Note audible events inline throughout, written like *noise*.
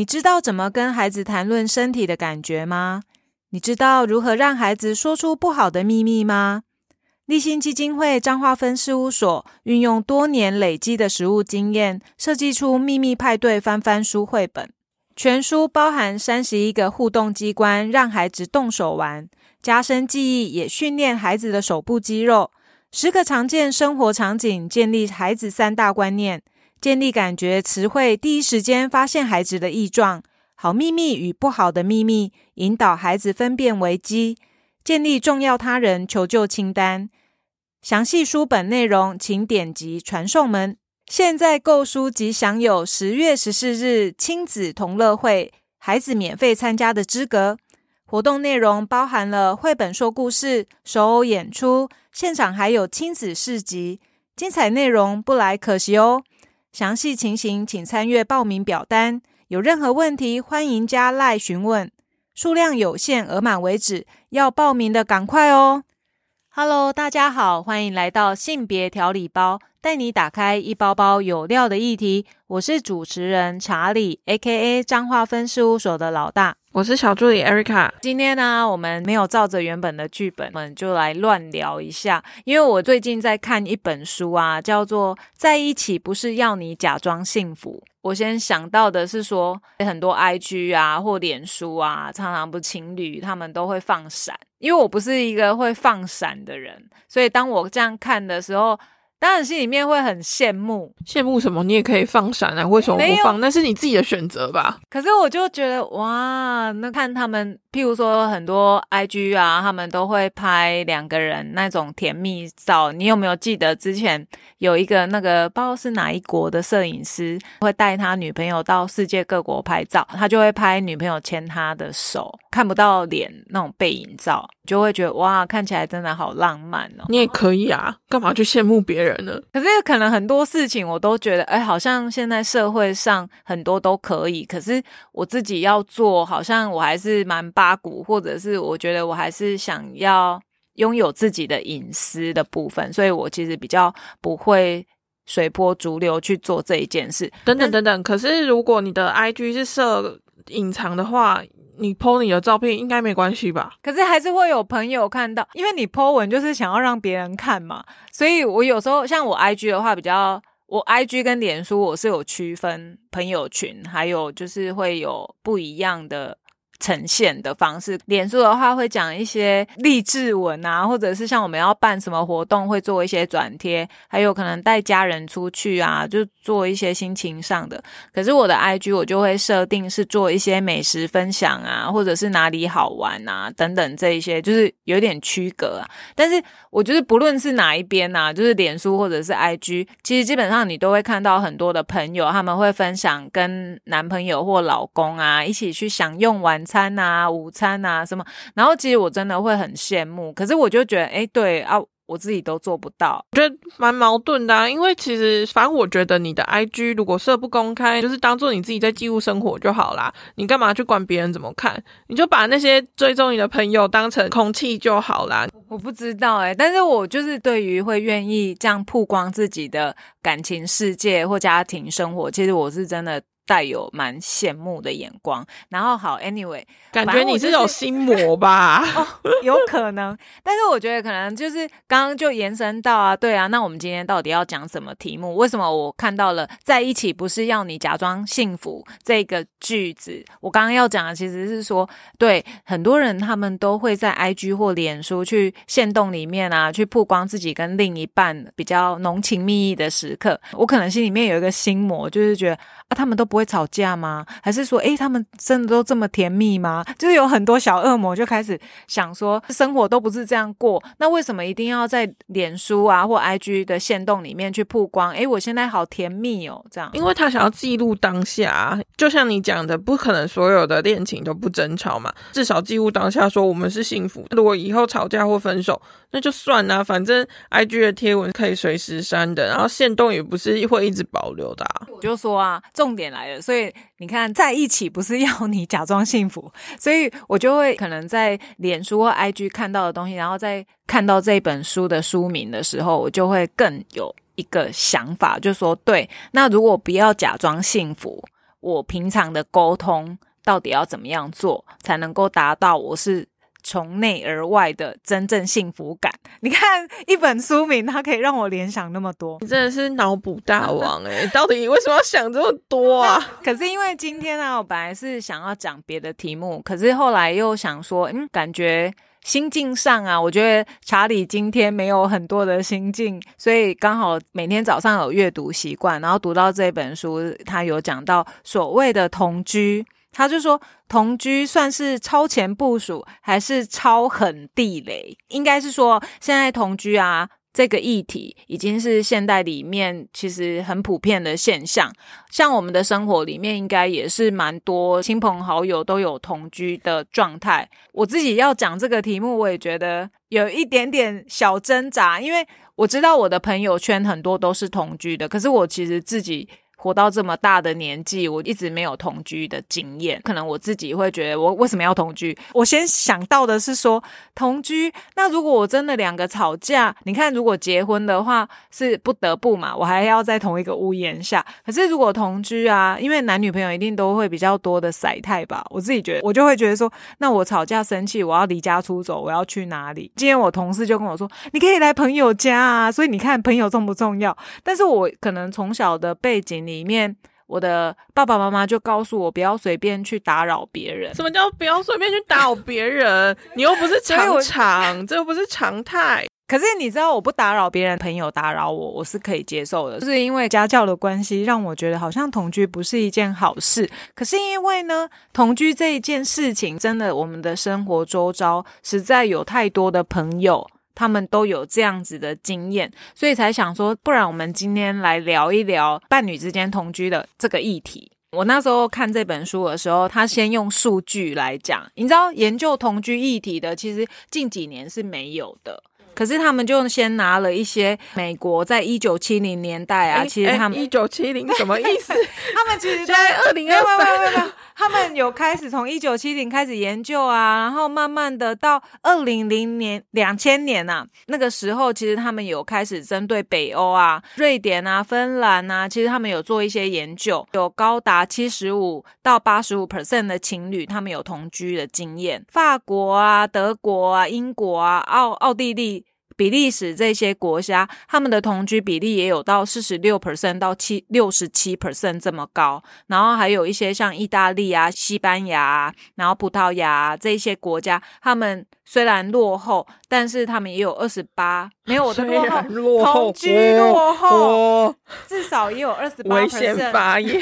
你知道怎么跟孩子谈论身体的感觉吗？你知道如何让孩子说出不好的秘密吗？立新基金会彰化分事务所运用多年累积的实务经验，设计出《秘密派对翻翻书》绘本。全书包含三十一个互动机关，让孩子动手玩，加深记忆，也训练孩子的手部肌肉。十个常见生活场景，建立孩子三大观念。建立感觉词汇，第一时间发现孩子的异状，好秘密与不好的秘密，引导孩子分辨危机。建立重要他人求救清单。详细书本内容，请点击传送门。现在购书即享有十月十四日亲子同乐会，孩子免费参加的资格。活动内容包含了绘本说故事、手偶演出，现场还有亲子市集，精彩内容不来可惜哦。详细情形请参阅报名表单。有任何问题，欢迎加赖询问。数量有限，额满为止，要报名的赶快哦。Hello，大家好，欢迎来到性别调理包，带你打开一包包有料的议题。我是主持人查理，A.K.A. 彰化分事务所的老大。我是小助理 Erica。今天呢，我们没有照着原本的剧本，我们就来乱聊一下。因为我最近在看一本书啊，叫做《在一起不是要你假装幸福》。我先想到的是说，很多 IG 啊或脸书啊，常常不情侣他们都会放闪。因为我不是一个会放闪的人，所以当我这样看的时候。当然心里面会很羡慕，羡慕什么？你也可以放闪啊，为什么不放？那是你自己的选择吧。可是我就觉得，哇，那看他们，譬如说很多 IG 啊，他们都会拍两个人那种甜蜜照。你有没有记得之前有一个那个不知道是哪一国的摄影师，会带他女朋友到世界各国拍照，他就会拍女朋友牵他的手，看不到脸那种背影照，就会觉得哇，看起来真的好浪漫哦。你也可以啊，干嘛去羡慕别人？可是可能很多事情我都觉得，哎，好像现在社会上很多都可以，可是我自己要做，好像我还是蛮八股，或者是我觉得我还是想要拥有自己的隐私的部分，所以我其实比较不会随波逐流去做这一件事。等等等等，可是如果你的 I G 是设隐藏的话。你 po 你的照片应该没关系吧？可是还是会有朋友看到，因为你 po 文就是想要让别人看嘛。所以我有时候像我 IG 的话，比较我 IG 跟脸书我是有区分朋友群，还有就是会有不一样的。呈现的方式，脸书的话会讲一些励志文啊，或者是像我们要办什么活动，会做一些转贴，还有可能带家人出去啊，就做一些心情上的。可是我的 IG 我就会设定是做一些美食分享啊，或者是哪里好玩啊等等这一些，就是有点区隔啊。但是我觉得不论是哪一边呐，就是脸书或者是 IG，其实基本上你都会看到很多的朋友，他们会分享跟男朋友或老公啊一起去享用完。餐啊，午餐啊，什么？然后其实我真的会很羡慕，可是我就觉得，哎，对啊，我自己都做不到，觉得蛮矛盾的。因为其实，反正我觉得你的 IG 如果设不公开，就是当做你自己在记录生活就好啦。你干嘛去管别人怎么看？你就把那些追踪你的朋友当成空气就好啦。我不知道哎，但是我就是对于会愿意这样曝光自己的感情世界或家庭生活，其实我是真的。带有蛮羡慕的眼光，然后好，anyway，感觉你是有心魔吧？*laughs* 哦，有可能，但是我觉得可能就是刚刚就延伸到啊，对啊，那我们今天到底要讲什么题目？为什么我看到了在一起不是要你假装幸福这个句子？我刚刚要讲的其实是说，对很多人他们都会在 IG 或脸书去线动里面啊，去曝光自己跟另一半比较浓情蜜意的时刻。我可能心里面有一个心魔，就是觉得啊，他们都不会。吵架吗？还是说，哎，他们真的都这么甜蜜吗？就是有很多小恶魔就开始想说，生活都不是这样过，那为什么一定要在脸书啊或 IG 的线动里面去曝光？哎，我现在好甜蜜哦，这样，因为他想要记录当下，就像你讲的，不可能所有的恋情都不争吵嘛，至少记录当下，说我们是幸福。如果以后吵架或分手，那就算啦，反正 IG 的贴文可以随时删的，然后线动也不是会一直保留的。我就说啊，重点来了。所以你看，在一起不是要你假装幸福，*laughs* 所以我就会可能在脸书或 IG 看到的东西，然后再看到这本书的书名的时候，我就会更有一个想法，就说对，那如果不要假装幸福，我平常的沟通到底要怎么样做，才能够达到我是。从内而外的真正幸福感。你看一本书名，它可以让我联想那么多。你真的是脑补大王哎！到底为什么要想这么多啊？*laughs* 可是因为今天呢，我本来是想要讲别的题目，可是后来又想说，嗯，感觉心境上啊，我觉得查理今天没有很多的心境，所以刚好每天早上有阅读习惯，然后读到这本书，他有讲到所谓的同居。他就说，同居算是超前部署，还是超狠地雷？应该是说，现在同居啊，这个议题已经是现代里面其实很普遍的现象。像我们的生活里面，应该也是蛮多亲朋好友都有同居的状态。我自己要讲这个题目，我也觉得有一点点小挣扎，因为我知道我的朋友圈很多都是同居的，可是我其实自己。活到这么大的年纪，我一直没有同居的经验。可能我自己会觉得，我为什么要同居？我先想到的是说，同居。那如果我真的两个吵架，你看，如果结婚的话是不得不嘛，我还要在同一个屋檐下。可是如果同居啊，因为男女朋友一定都会比较多的晒态吧。我自己觉得，我就会觉得说，那我吵架生气，我要离家出走，我要去哪里？今天我同事就跟我说，你可以来朋友家啊。所以你看，朋友重不重要？但是我可能从小的背景。里面，我的爸爸妈妈就告诉我不要随便去打扰别人。什么叫不要随便去打扰别人？*laughs* 你又不是常常，这又不是常态。*laughs* 可是你知道，我不打扰别人，朋友打扰我，我是可以接受的。就是因为家教的关系，让我觉得好像同居不是一件好事。可是因为呢，同居这一件事情，真的我们的生活周遭实在有太多的朋友。他们都有这样子的经验，所以才想说，不然我们今天来聊一聊伴侣之间同居的这个议题。我那时候看这本书的时候，他先用数据来讲，你知道研究同居议题的，其实近几年是没有的。可是他们就先拿了一些美国在一九七零年代啊，其实他们一九七零什么意思？*laughs* 他们其实在二零二三，他们有开始从一九七零开始研究啊，然后慢慢的到二零零年两千年呐，那个时候其实他们有开始针对北欧啊、瑞典啊、芬兰啊，其实他们有做一些研究，有高达七十五到八十五 percent 的情侣他们有同居的经验，法国啊、德国啊、英国啊、奥奥地利。比利时这些国家，他们的同居比例也有到四十六 percent 到七六十七 percent 这么高。然后还有一些像意大利啊、西班牙，然后葡萄牙这些国家，他们虽然落后，但是他们也有二十八，*laughs* 没有我的落后，同居落后，至少也有二十八 percent 发言，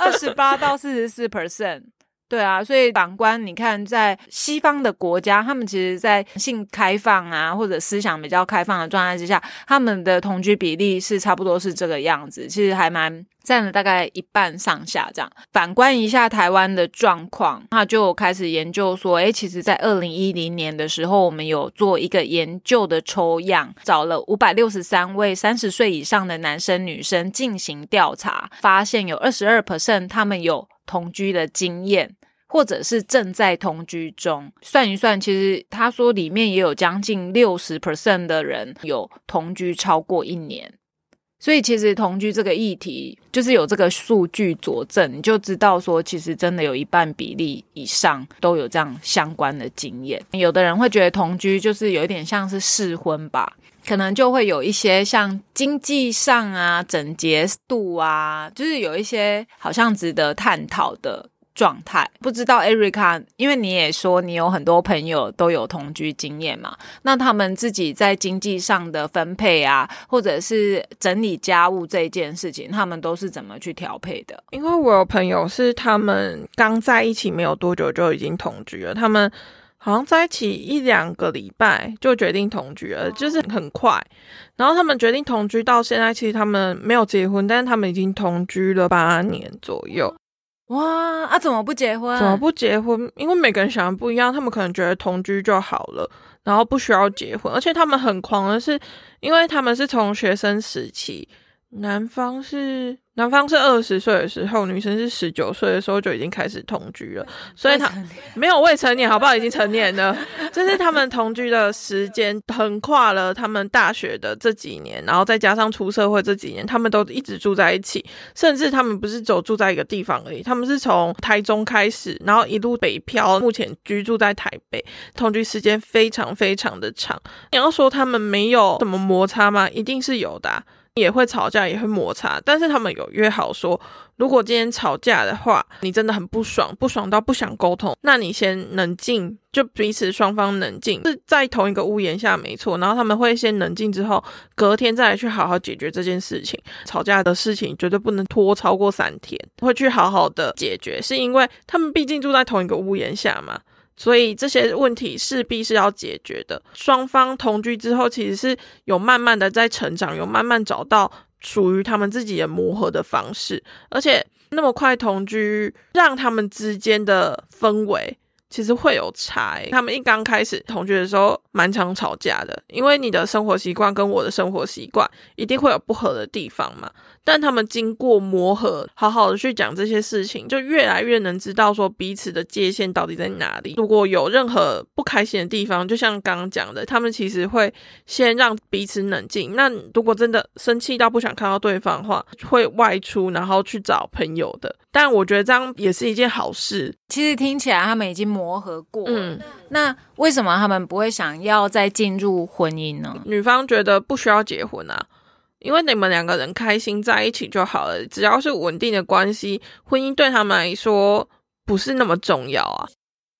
二十八到四十四 percent。对啊，所以反观你看，在西方的国家，他们其实，在性开放啊，或者思想比较开放的状态之下，他们的同居比例是差不多是这个样子，其实还蛮占了大概一半上下这样。反观一下台湾的状况，他就开始研究说，诶，其实，在二零一零年的时候，我们有做一个研究的抽样，找了五百六十三位三十岁以上的男生女生进行调查，发现有二十二 percent 他们有同居的经验。或者是正在同居中，算一算，其实他说里面也有将近六十 percent 的人有同居超过一年，所以其实同居这个议题，就是有这个数据佐证，你就知道说，其实真的有一半比例以上都有这样相关的经验。有的人会觉得同居就是有一点像是试婚吧，可能就会有一些像经济上啊、整洁度啊，就是有一些好像值得探讨的。状态不知道，Erica，因为你也说你有很多朋友都有同居经验嘛，那他们自己在经济上的分配啊，或者是整理家务这件事情，他们都是怎么去调配的？因为我有朋友是他们刚在一起没有多久就已经同居了，他们好像在一起一两个礼拜就决定同居了，就是很快。然后他们决定同居到现在，其实他们没有结婚，但是他们已经同居了八年左右。哇啊！怎么不结婚？怎么不结婚？因为每个人想的不一样，他们可能觉得同居就好了，然后不需要结婚。而且他们很狂的是，因为他们是从学生时期，男方是男方是二十岁的时候，女生是十九岁的时候就已经开始同居了，所以他没有未成年，好不好？已经成年了，就是他们同居的时间横跨了他们大学的这几年，然后再加上出社会这几年，他们都一直住在一起，甚至他们不是走住在一个地方而已，他们是从台中开始，然后一路北漂，目前居住在台北，同居时间非常非常的长。你要说他们没有什么摩擦吗？一定是有的。也会吵架，也会摩擦，但是他们有约好说，如果今天吵架的话，你真的很不爽，不爽到不想沟通，那你先冷静，就彼此双方冷静，是在同一个屋檐下没错。然后他们会先冷静之后，隔天再来去好好解决这件事情。吵架的事情绝对不能拖超过三天，会去好好的解决，是因为他们毕竟住在同一个屋檐下嘛。所以这些问题势必是要解决的。双方同居之后，其实是有慢慢的在成长，有慢慢找到属于他们自己的磨合的方式。而且那么快同居，让他们之间的氛围其实会有差。他们一刚开始同居的时候，蛮常吵架的，因为你的生活习惯跟我的生活习惯一定会有不合的地方嘛。但他们经过磨合，好好的去讲这些事情，就越来越能知道说彼此的界限到底在哪里。如果有任何不开心的地方，就像刚刚讲的，他们其实会先让彼此冷静。那如果真的生气到不想看到对方的话，会外出然后去找朋友的。但我觉得这样也是一件好事。其实听起来他们已经磨合过，嗯，那为什么他们不会想要再进入婚姻呢？女方觉得不需要结婚啊。因为你们两个人开心在一起就好了，只要是稳定的关系，婚姻对他们来说不是那么重要啊。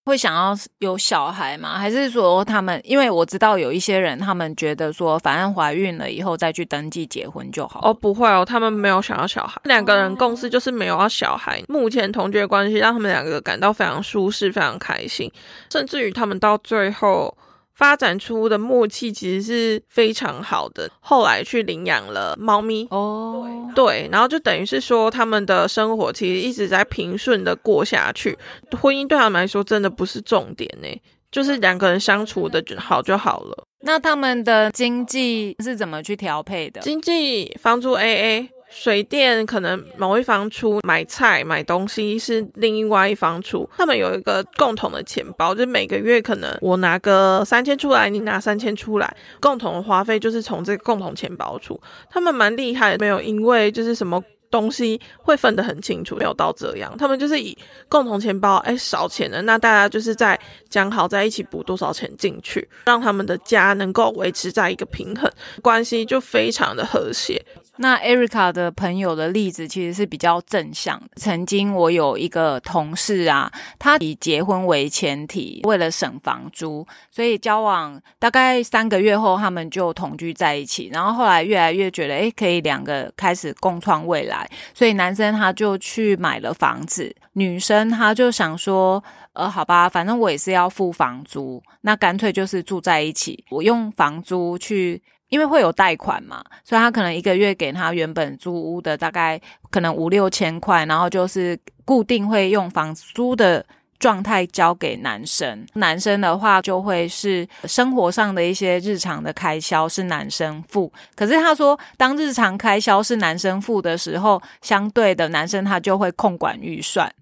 会想要有小孩吗？还是说他们？因为我知道有一些人，他们觉得说，反正怀孕了以后再去登记结婚就好。哦，不会哦，他们没有想要小孩，两个人共识就是没有要小孩。目前同居的关系让他们两个感到非常舒适，非常开心，甚至于他们到最后。发展出的默契其实是非常好的。后来去领养了猫咪哦，对，然后就等于是说他们的生活其实一直在平顺的过下去。婚姻对他们来说真的不是重点呢，就是两个人相处的好就好了。那他们的经济是怎么去调配的？经济房租 A A。水电可能某一方出，买菜买东西是另外一方出。他们有一个共同的钱包，就每个月可能我拿个三千出来，你拿三千出来，共同的花费就是从这个共同钱包出。他们蛮厉害，没有因为就是什么东西会分得很清楚，没有到这样。他们就是以共同钱包，哎，少钱的，那大家就是在讲好在一起补多少钱进去，让他们的家能够维持在一个平衡关系，就非常的和谐。那 Erica 的朋友的例子其实是比较正向。曾经我有一个同事啊，他以结婚为前提，为了省房租，所以交往大概三个月后，他们就同居在一起。然后后来越来越觉得，诶，可以两个开始共创未来，所以男生他就去买了房子，女生她就想说，呃，好吧，反正我也是要付房租，那干脆就是住在一起，我用房租去。因为会有贷款嘛，所以他可能一个月给他原本租屋的大概可能五六千块，然后就是固定会用房租的状态交给男生。男生的话就会是生活上的一些日常的开销是男生付。可是他说，当日常开销是男生付的时候，相对的男生他就会控管预算。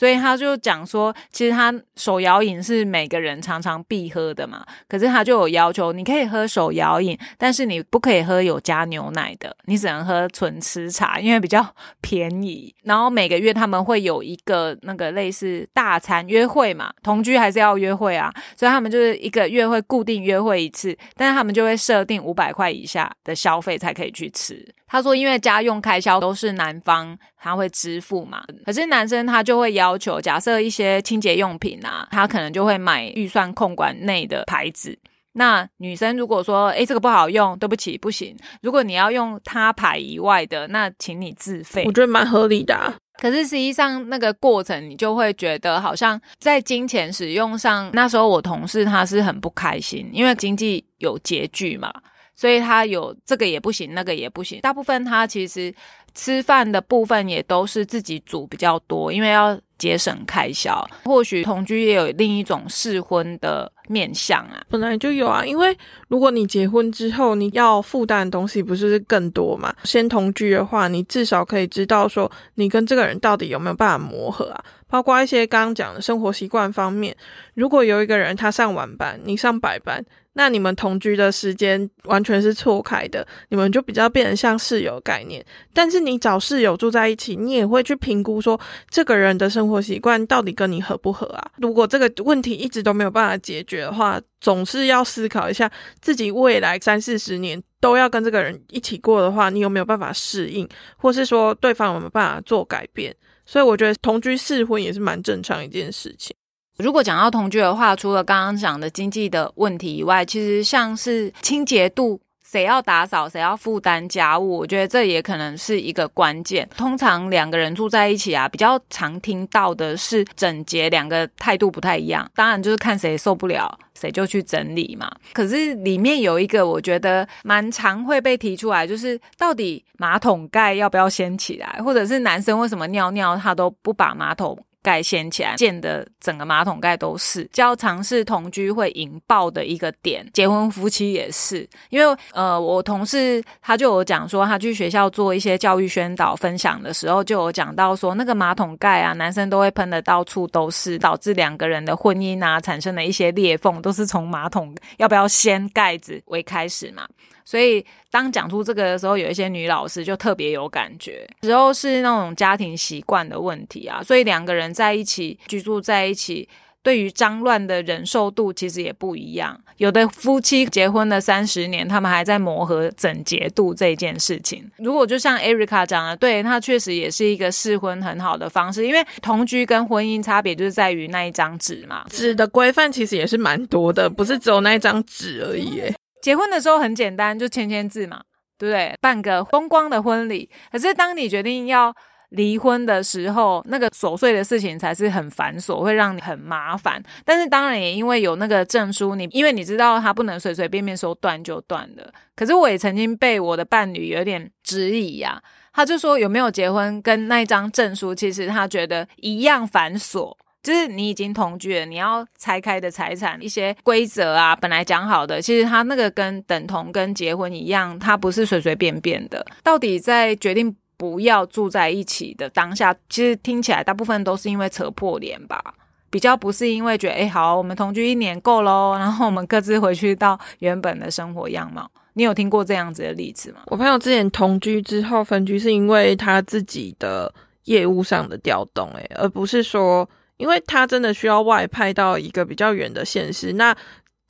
所以他就讲说，其实他手摇饮是每个人常常必喝的嘛。可是他就有要求，你可以喝手摇饮，但是你不可以喝有加牛奶的，你只能喝纯吃茶，因为比较便宜。然后每个月他们会有一个那个类似大餐约会嘛，同居还是要约会啊，所以他们就是一个月会固定约会一次，但是他们就会设定五百块以下的消费才可以去吃。他说，因为家用开销都是男方他会支付嘛，可是男生他就会要求，假设一些清洁用品啊，他可能就会买预算控管内的牌子。那女生如果说，诶这个不好用，对不起，不行。如果你要用他牌以外的，那请你自费。我觉得蛮合理的。可是实际上那个过程，你就会觉得好像在金钱使用上，那时候我同事他是很不开心，因为经济有拮据嘛。所以他有这个也不行，那个也不行。大部分他其实吃饭的部分也都是自己煮比较多，因为要节省开销。或许同居也有另一种试婚的面向啊？本来就有啊，因为如果你结婚之后你要负担的东西不是更多嘛？先同居的话，你至少可以知道说你跟这个人到底有没有办法磨合啊。包括一些刚刚讲的生活习惯方面，如果有一个人他上晚班，你上白班，那你们同居的时间完全是错开的，你们就比较变得像室友概念。但是你找室友住在一起，你也会去评估说这个人的生活习惯到底跟你合不合啊？如果这个问题一直都没有办法解决的话，总是要思考一下自己未来三四十年都要跟这个人一起过的话，你有没有办法适应，或是说对方有没有办法做改变？所以我觉得同居试婚也是蛮正常一件事情。如果讲到同居的话，除了刚刚讲的经济的问题以外，其实像是清洁度。谁要打扫，谁要负担家务，我觉得这也可能是一个关键。通常两个人住在一起啊，比较常听到的是整洁，两个态度不太一样。当然就是看谁受不了，谁就去整理嘛。可是里面有一个我觉得蛮常会被提出来，就是到底马桶盖要不要掀起来，或者是男生为什么尿尿他都不把马桶。盖掀起来，建的整个马桶盖都是，较尝试同居会引爆的一个点。结婚夫妻也是，因为呃，我同事他就有讲说，他去学校做一些教育宣导分享的时候，就有讲到说，那个马桶盖啊，男生都会喷的到处都是，导致两个人的婚姻啊产生了一些裂缝，都是从马桶要不要掀盖子为开始嘛。所以，当讲出这个的时候，有一些女老师就特别有感觉。之后是那种家庭习惯的问题啊，所以两个人在一起居住在一起，对于脏乱的忍受度其实也不一样。有的夫妻结婚了三十年，他们还在磨合整洁度这件事情。如果就像 Erica 讲的，对那确实也是一个试婚很好的方式，因为同居跟婚姻差别就是在于那一张纸嘛。纸的规范其实也是蛮多的，不是只有那一张纸而已。结婚的时候很简单，就签签字嘛，对不对？办个风光的婚礼。可是当你决定要离婚的时候，那个琐碎的事情才是很繁琐，会让你很麻烦。但是当然也因为有那个证书，你因为你知道他不能随随便便说断就断的。可是我也曾经被我的伴侣有点质疑呀，他就说有没有结婚跟那一张证书，其实他觉得一样繁琐。就是你已经同居了，你要拆开的财产一些规则啊，本来讲好的，其实他那个跟等同跟结婚一样，他不是随随便便的。到底在决定不要住在一起的当下，其实听起来大部分都是因为扯破脸吧，比较不是因为觉得哎好，我们同居一年够喽，然后我们各自回去到原本的生活样貌。你有听过这样子的例子吗？我朋友之前同居之后分居，是因为他自己的业务上的调动，哎，而不是说。因为他真的需要外派到一个比较远的县市，那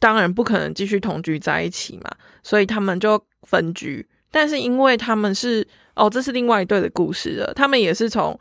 当然不可能继续同居在一起嘛，所以他们就分居。但是因为他们是哦，这是另外一对的故事了。他们也是从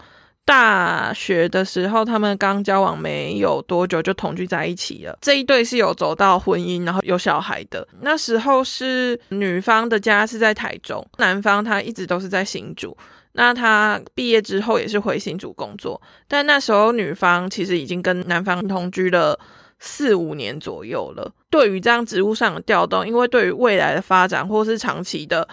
大学的时候，他们刚交往没有多久就同居在一起了。这一对是有走到婚姻，然后有小孩的。那时候是女方的家是在台中，男方他一直都是在新竹。那他毕业之后也是回新竹工作，但那时候女方其实已经跟男方同居了四五年左右了。对于这样职务上的调动，因为对于未来的发展或是长期的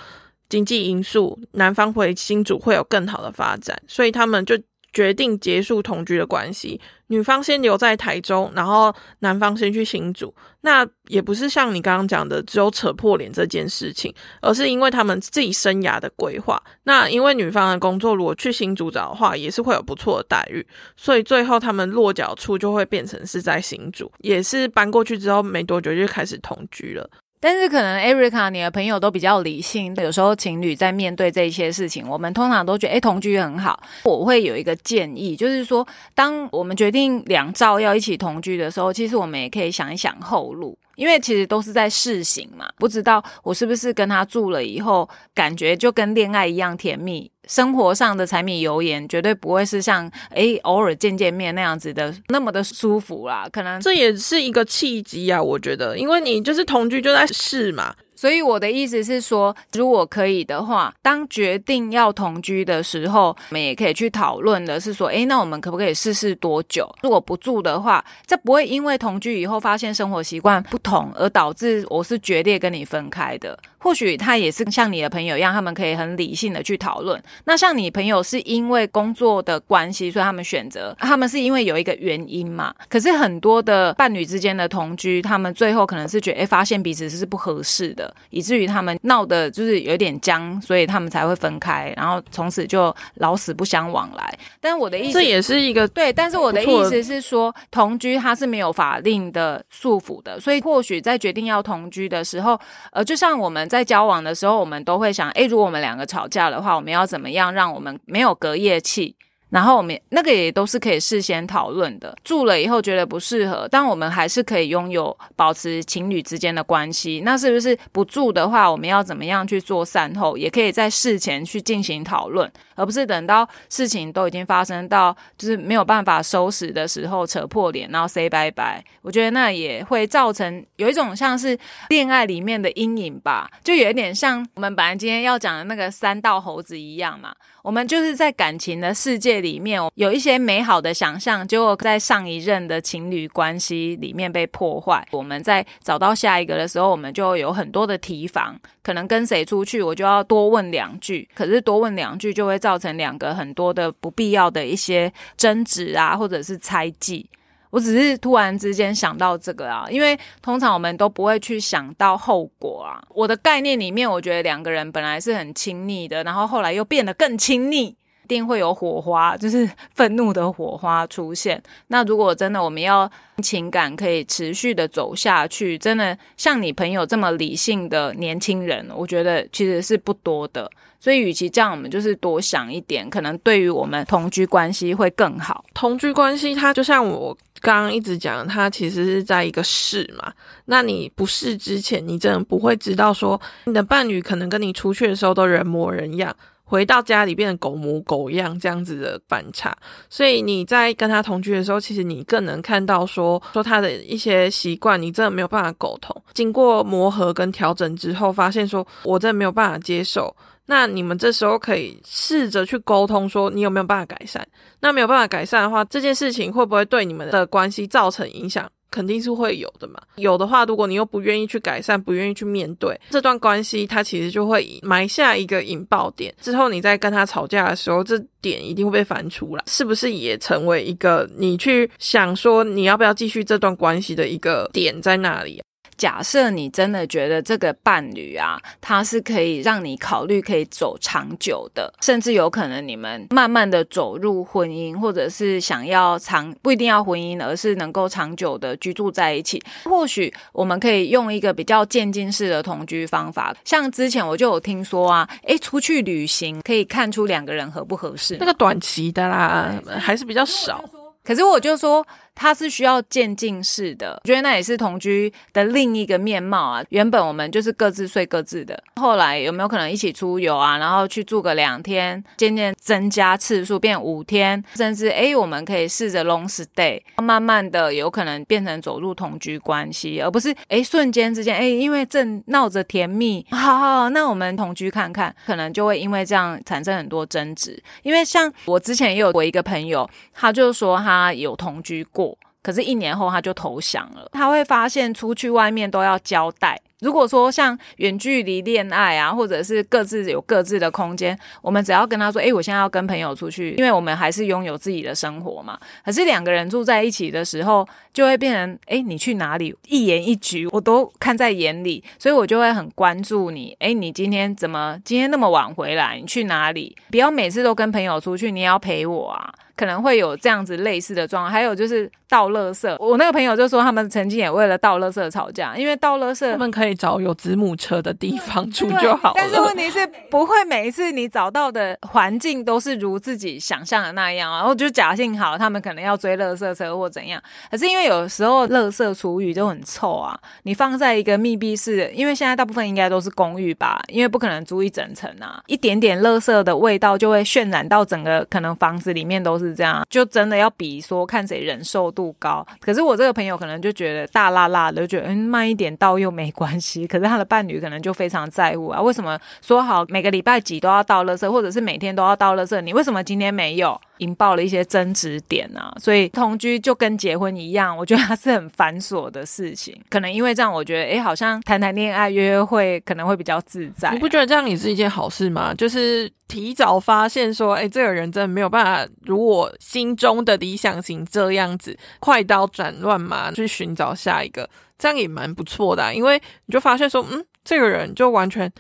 经济因素，男方回新竹会有更好的发展，所以他们就。决定结束同居的关系，女方先留在台中，然后男方先去新竹。那也不是像你刚刚讲的只有扯破脸这件事情，而是因为他们自己生涯的规划。那因为女方的工作如果去新竹找的话，也是会有不错的待遇，所以最后他们落脚处就会变成是在新竹，也是搬过去之后没多久就开始同居了。但是可能 Erica，你的朋友都比较理性，有时候情侣在面对这些事情，我们通常都觉得，哎，同居很好。我会有一个建议，就是说，当我们决定两照要一起同居的时候，其实我们也可以想一想后路。因为其实都是在试行嘛，不知道我是不是跟他住了以后，感觉就跟恋爱一样甜蜜，生活上的柴米油盐绝对不会是像诶偶尔见见面那样子的那么的舒服啦。可能这也是一个契机啊，我觉得，因为你就是同居就在试嘛。所以我的意思是说，如果可以的话，当决定要同居的时候，我们也可以去讨论的是说，诶，那我们可不可以试试多久？如果不住的话，这不会因为同居以后发现生活习惯不同而导致我是决裂跟你分开的。或许他也是像你的朋友一样，他们可以很理性的去讨论。那像你朋友是因为工作的关系，所以他们选择，他们是因为有一个原因嘛？可是很多的伴侣之间的同居，他们最后可能是觉得，哎，发现彼此是不合适的，以至于他们闹的就是有点僵，所以他们才会分开，然后从此就老死不相往来。但是我的意思，这也是一个对，但是我的意思是说，同居它是没有法令的束缚的，所以或许在决定要同居的时候，呃，就像我们在在交往的时候，我们都会想，哎，如果我们两个吵架的话，我们要怎么样让我们没有隔夜气？然后我们那个也都是可以事先讨论的。住了以后觉得不适合，但我们还是可以拥有保持情侣之间的关系。那是不是不住的话，我们要怎么样去做善后？也可以在事前去进行讨论，而不是等到事情都已经发生到就是没有办法收拾的时候扯破脸，然后 say 拜拜。我觉得那也会造成有一种像是恋爱里面的阴影吧，就有一点像我们本来今天要讲的那个三道猴子一样嘛。我们就是在感情的世界里面有一些美好的想象，结果在上一任的情侣关系里面被破坏。我们在找到下一个的时候，我们就有很多的提防，可能跟谁出去，我就要多问两句。可是多问两句就会造成两个很多的不必要的一些争执啊，或者是猜忌。我只是突然之间想到这个啊，因为通常我们都不会去想到后果啊。我的概念里面，我觉得两个人本来是很亲密的，然后后来又变得更亲密，一定会有火花，就是愤怒的火花出现。那如果真的我们要情感可以持续的走下去，真的像你朋友这么理性的年轻人，我觉得其实是不多的。所以，与其这样，我们就是多想一点，可能对于我们同居关系会更好。同居关系，它就像我。刚刚一直讲，它其实是在一个试嘛。那你不试之前，你真的不会知道说你的伴侣可能跟你出去的时候都人模人样，回到家里变成狗模狗样这样子的反差。所以你在跟他同居的时候，其实你更能看到说说他的一些习惯，你真的没有办法沟通。经过磨合跟调整之后，发现说我真的没有办法接受。那你们这时候可以试着去沟通，说你有没有办法改善？那没有办法改善的话，这件事情会不会对你们的关系造成影响？肯定是会有的嘛。有的话，如果你又不愿意去改善，不愿意去面对这段关系，它其实就会埋下一个引爆点。之后你在跟他吵架的时候，这点一定会被翻出来，是不是也成为一个你去想说你要不要继续这段关系的一个点在那里？假设你真的觉得这个伴侣啊，他是可以让你考虑可以走长久的，甚至有可能你们慢慢的走入婚姻，或者是想要长不一定要婚姻，而是能够长久的居住在一起。或许我们可以用一个比较渐进式的同居方法，像之前我就有听说啊，诶，出去旅行可以看出两个人合不合适，那个短期的啦，还是比较少。可是我就说。它是需要渐进式的，我觉得那也是同居的另一个面貌啊。原本我们就是各自睡各自的，后来有没有可能一起出游啊？然后去住个两天，渐渐增加次数变五天，甚至哎，我们可以试着 long stay，慢慢的有可能变成走入同居关系，而不是哎瞬间之间哎，因为正闹着甜蜜，好好，那我们同居看看，可能就会因为这样产生很多争执。因为像我之前也有过一个朋友，他就说他他有同居过。可是，一年后他就投降了。他会发现出去外面都要交代。如果说像远距离恋爱啊，或者是各自有各自的空间，我们只要跟他说：“哎，我现在要跟朋友出去，因为我们还是拥有自己的生活嘛。”可是两个人住在一起的时候，就会变成：“哎，你去哪里？一言一举我都看在眼里，所以我就会很关注你。哎，你今天怎么今天那么晚回来？你去哪里？不要每次都跟朋友出去，你也要陪我啊。”可能会有这样子类似的状况，还有就是倒垃圾。我那个朋友就说，他们曾经也为了倒垃圾吵架，因为倒垃圾，他们可以找有子母车的地方住就好了。但是问题是，不会每一次你找到的环境都是如自己想象的那样啊。然后就假性好，他们可能要追垃圾车或怎样。可是因为有时候垃圾厨余都很臭啊，你放在一个密闭式，因为现在大部分应该都是公寓吧，因为不可能租一整层啊，一点点垃圾的味道就会渲染到整个可能房子里面都是。是这样，就真的要比说看谁忍受度高。可是我这个朋友可能就觉得大辣辣的，就觉得嗯慢一点倒又没关系。可是他的伴侣可能就非常在乎啊，为什么说好每个礼拜几都要倒垃圾，或者是每天都要倒垃圾，你为什么今天没有？引爆了一些争执点啊，所以同居就跟结婚一样，我觉得它是很繁琐的事情。可能因为这样，我觉得哎，好像谈谈恋爱、约约会可能会比较自在。你不觉得这样也是一件好事吗？就是提早发现说，哎，这个人真的没有办法如我心中的理想型这样子，快刀斩乱麻去寻找下一个，这样也蛮不错的。因为你就发现说，嗯。这个人就完全，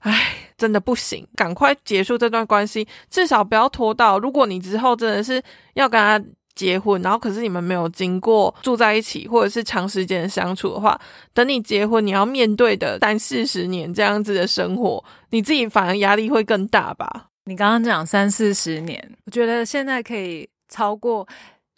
哎，真的不行，赶快结束这段关系，至少不要拖到。如果你之后真的是要跟他结婚，然后可是你们没有经过住在一起或者是长时间的相处的话，等你结婚，你要面对的三四十年这样子的生活，你自己反而压力会更大吧？你刚刚讲三四十年，我觉得现在可以超过。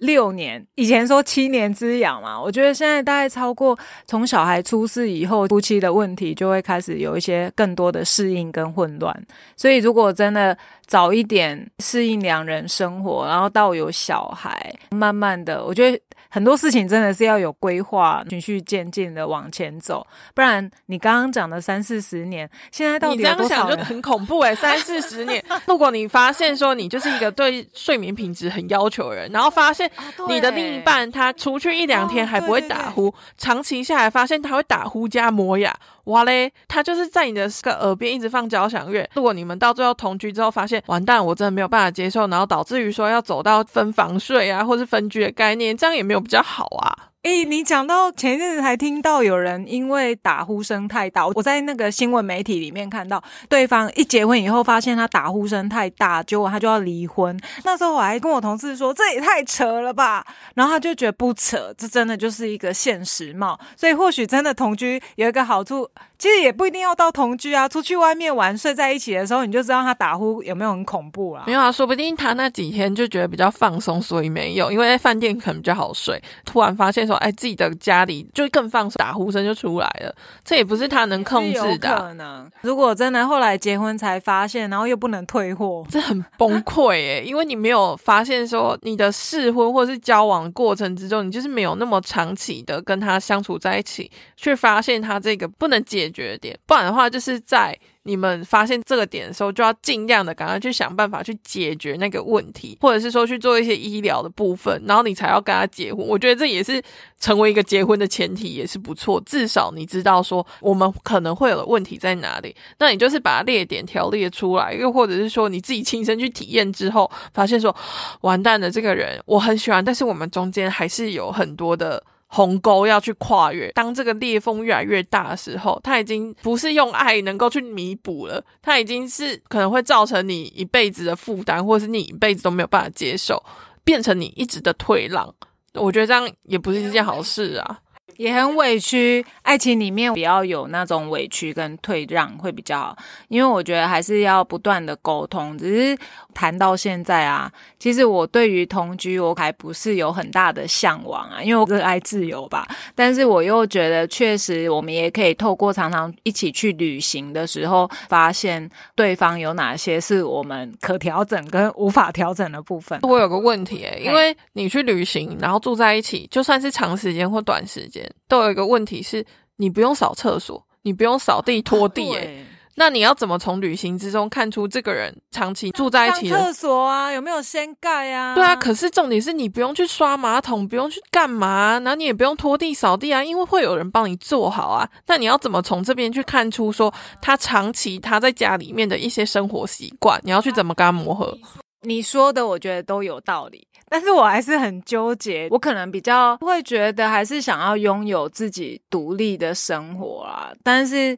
六年，以前说七年之痒嘛，我觉得现在大概超过从小孩出世以后，夫妻的问题就会开始有一些更多的适应跟混乱。所以如果真的早一点适应两人生活，然后到有小孩，慢慢的，我觉得。很多事情真的是要有规划，循序渐进的往前走，不然你刚刚讲的三四十年，现在到底你这样想就很恐怖哎！三四十年，如果你发现说你就是一个对睡眠品质很要求的人，然后发现你的另一半他出去一两天还不会打呼，长期下来发现他会打呼加磨牙。哇嘞，他就是在你的个耳边一直放交响乐。如果你们到最后同居之后发现完蛋，我真的没有办法接受，然后导致于说要走到分房睡啊，或是分居的概念，这样也没有比较好啊。哎，你讲到前一阵子还听到有人因为打呼声太大，我在那个新闻媒体里面看到对方一结婚以后发现他打呼声太大，结果他就要离婚。那时候我还跟我同事说这也太扯了吧，然后他就觉得不扯，这真的就是一个现实貌。所以或许真的同居有一个好处，其实也不一定要到同居啊，出去外面玩睡在一起的时候，你就知道他打呼有没有很恐怖啊？没有啊，说不定他那几天就觉得比较放松，所以没有，因为在饭店可能比较好睡。突然发现说。哎，自己的家里就更放松，打呼声就出来了。这也不是他能控制的。可能如果真的后来结婚才发现，然后又不能退货，这很崩溃哎！因为你没有发现说你的试婚或是交往过程之中，你就是没有那么长期的跟他相处在一起，却发现他这个不能解决点。不然的话，就是在。你们发现这个点的时候，就要尽量的赶快去想办法去解决那个问题，或者是说去做一些医疗的部分，然后你才要跟他结婚。我觉得这也是成为一个结婚的前提，也是不错。至少你知道说我们可能会有的问题在哪里，那你就是把列点条列出来，又或者是说你自己亲身去体验之后，发现说完蛋了，这个人我很喜欢，但是我们中间还是有很多的。鸿沟要去跨越，当这个裂缝越来越大的时候，它已经不是用爱能够去弥补了，它已经是可能会造成你一辈子的负担，或是你一辈子都没有办法接受，变成你一直的退让。我觉得这样也不是一件好事啊。也很委屈，爱情里面比较有那种委屈跟退让会比较好，因为我觉得还是要不断的沟通。只是谈到现在啊，其实我对于同居我还不是有很大的向往啊，因为我热爱自由吧。但是我又觉得，确实我们也可以透过常常一起去旅行的时候，发现对方有哪些是我们可调整跟无法调整的部分。我有个问题诶，因为你去旅行，然后住在一起，就算是长时间或短时间。都有一个问题是，你不用扫厕所，你不用扫地拖地，哎，那你要怎么从旅行之中看出这个人长期住在一起？厕所啊，有没有掀盖啊？对啊，可是重点是你不用去刷马桶，不用去干嘛，然后你也不用拖地扫地啊，因为会有人帮你做好啊。那你要怎么从这边去看出说他长期他在家里面的一些生活习惯？你要去怎么跟他磨合？你说的我觉得都有道理，但是我还是很纠结。我可能比较会觉得，还是想要拥有自己独立的生活啊。但是，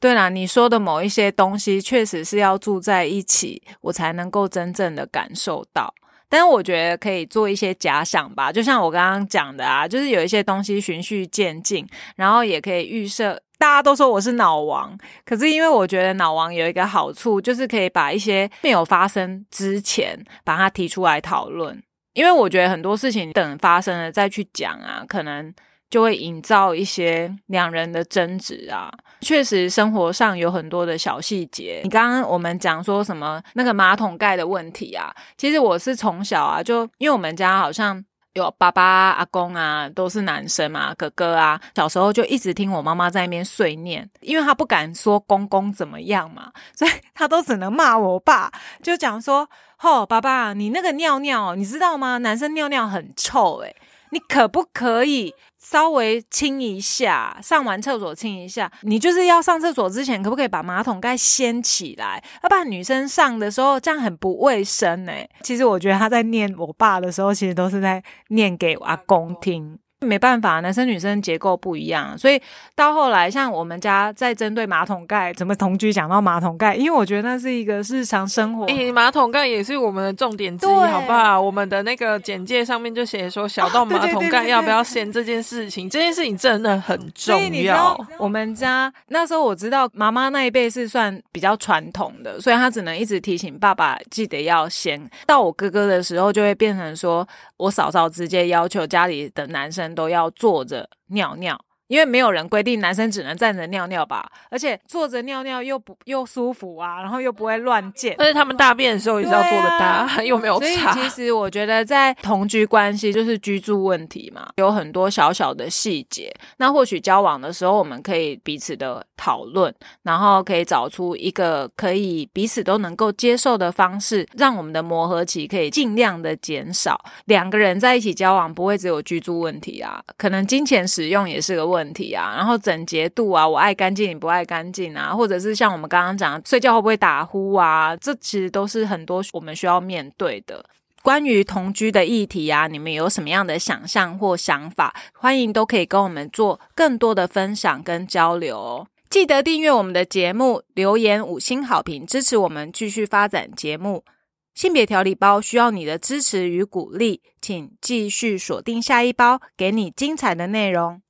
对啦，你说的某一些东西，确实是要住在一起，我才能够真正的感受到。但是，我觉得可以做一些假想吧，就像我刚刚讲的啊，就是有一些东西循序渐进，然后也可以预设。大家都说我是脑王，可是因为我觉得脑王有一个好处，就是可以把一些没有发生之前把它提出来讨论。因为我觉得很多事情等发生了再去讲啊，可能就会营造一些两人的争执啊。确实，生活上有很多的小细节。你刚刚我们讲说什么那个马桶盖的问题啊？其实我是从小啊，就因为我们家好像有爸爸、阿公啊，都是男生嘛，哥哥啊，小时候就一直听我妈妈在那边碎念，因为他不敢说公公怎么样嘛，所以他都只能骂我爸，就讲说：“吼，爸爸，你那个尿尿，你知道吗？男生尿尿很臭，诶你可不可以？”稍微清一下，上完厕所清一下。你就是要上厕所之前，可不可以把马桶盖掀起来？要不然女生上的时候这样很不卫生呢。其实我觉得他在念我爸的时候，其实都是在念给阿公听。没办法，男生女生结构不一样，所以到后来，像我们家在针对马桶盖怎么同居，讲到马桶盖，因为我觉得那是一个日常生活。诶，马桶盖也是我们的重点之一，好不好？我们的那个简介上面就写说，小到 *laughs* 马桶盖要不要掀这件事情，这件事情真的很重要。我们家那时候我知道，妈妈那一辈是算比较传统的，所以她只能一直提醒爸爸记得要掀。到我哥哥的时候，就会变成说我嫂嫂直接要求家里的男生。都要坐着尿尿。因为没有人规定男生只能站着尿尿吧，而且坐着尿尿又不又舒服啊，然后又不会乱溅。而且他们大便的时候也是要坐着大，*laughs* 又没有所以其实我觉得在同居关系就是居住问题嘛，有很多小小的细节。那或许交往的时候我们可以彼此的讨论，然后可以找出一个可以彼此都能够接受的方式，让我们的磨合期可以尽量的减少。两个人在一起交往不会只有居住问题啊，可能金钱使用也是个问。问题啊，然后整洁度啊，我爱干净你不爱干净啊，或者是像我们刚刚讲睡觉会不会打呼啊，这其实都是很多我们需要面对的。关于同居的议题啊，你们有什么样的想象或想法？欢迎都可以跟我们做更多的分享跟交流。记得订阅我们的节目，留言五星好评，支持我们继续发展节目。性别调理包需要你的支持与鼓励，请继续锁定下一包，给你精彩的内容。